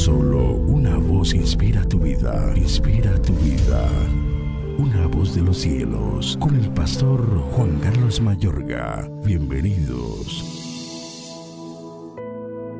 Solo una voz inspira tu vida, inspira tu vida. Una voz de los cielos, con el pastor Juan Carlos Mayorga. Bienvenidos.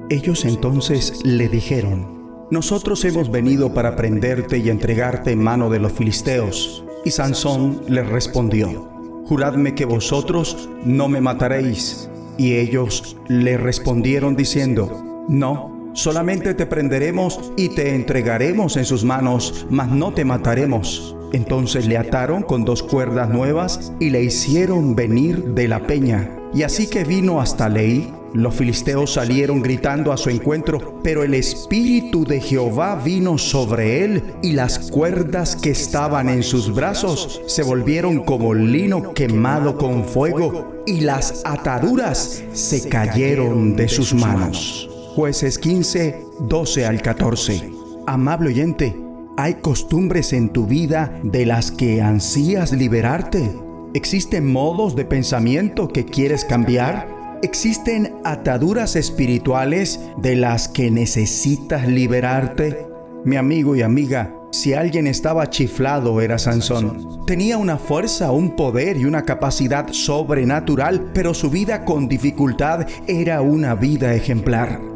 Ellos entonces le dijeron, Nosotros hemos venido para prenderte y entregarte en mano de los filisteos. Y Sansón les respondió, Juradme que vosotros no me mataréis. Y ellos le respondieron diciendo, No, solamente te prenderemos y te entregaremos en sus manos, mas no te mataremos. Entonces le ataron con dos cuerdas nuevas y le hicieron venir de la peña. Y así que vino hasta Leí, los filisteos salieron gritando a su encuentro, pero el Espíritu de Jehová vino sobre él y las cuerdas que estaban en sus brazos se volvieron como lino quemado con fuego y las ataduras se cayeron de sus manos. Jueces 15, 12 al 14. Amable oyente, ¿hay costumbres en tu vida de las que ansías liberarte? ¿Existen modos de pensamiento que quieres cambiar? ¿Existen ataduras espirituales de las que necesitas liberarte? Mi amigo y amiga, si alguien estaba chiflado era Sansón. Tenía una fuerza, un poder y una capacidad sobrenatural, pero su vida con dificultad era una vida ejemplar.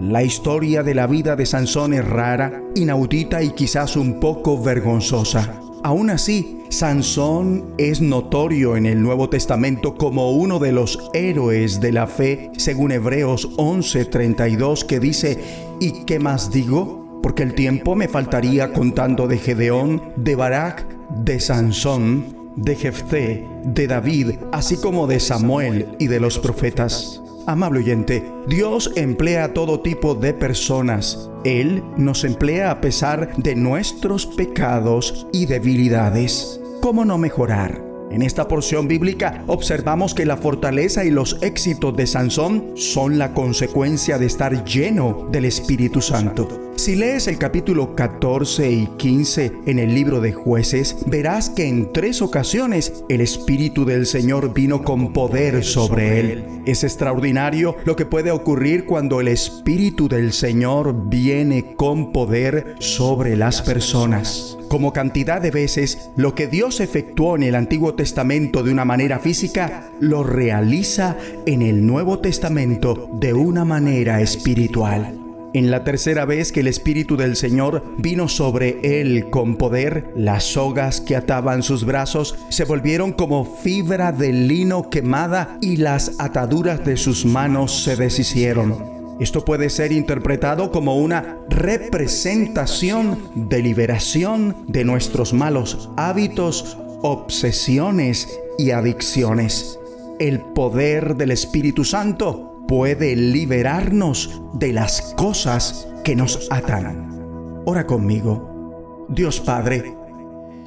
La historia de la vida de Sansón es rara, inaudita y quizás un poco vergonzosa. Aún así, Sansón es notorio en el Nuevo Testamento como uno de los héroes de la fe, según Hebreos 11:32, que dice, ¿y qué más digo? Porque el tiempo me faltaría contando de Gedeón, de Barak, de Sansón, de Jefté, de David, así como de Samuel y de los profetas. Amable oyente, Dios emplea todo tipo de personas. Él nos emplea a pesar de nuestros pecados y debilidades. ¿Cómo no mejorar? En esta porción bíblica observamos que la fortaleza y los éxitos de Sansón son la consecuencia de estar lleno del Espíritu Santo. Si lees el capítulo 14 y 15 en el libro de jueces, verás que en tres ocasiones el Espíritu del Señor vino con poder sobre él. Es extraordinario lo que puede ocurrir cuando el Espíritu del Señor viene con poder sobre las personas. Como cantidad de veces, lo que Dios efectuó en el Antiguo Testamento de una manera física, lo realiza en el Nuevo Testamento de una manera espiritual. En la tercera vez que el Espíritu del Señor vino sobre él con poder, las sogas que ataban sus brazos se volvieron como fibra de lino quemada y las ataduras de sus manos se deshicieron. Esto puede ser interpretado como una representación de liberación de nuestros malos hábitos, obsesiones y adicciones. El poder del Espíritu Santo puede liberarnos de las cosas que nos atan. Ora conmigo. Dios Padre,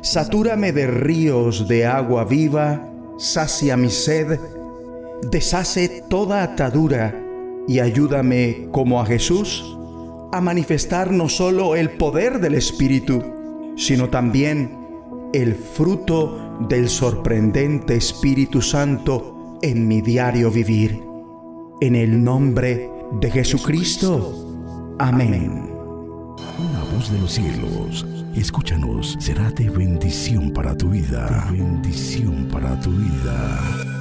satúrame de ríos de agua viva, sacia mi sed, deshace toda atadura y ayúdame como a Jesús a manifestar no solo el poder del Espíritu, sino también el fruto del sorprendente Espíritu Santo en mi diario vivir. En el nombre de Jesucristo. Amén. Una voz de los cielos, escúchanos, será de bendición para tu vida. bendición para tu vida.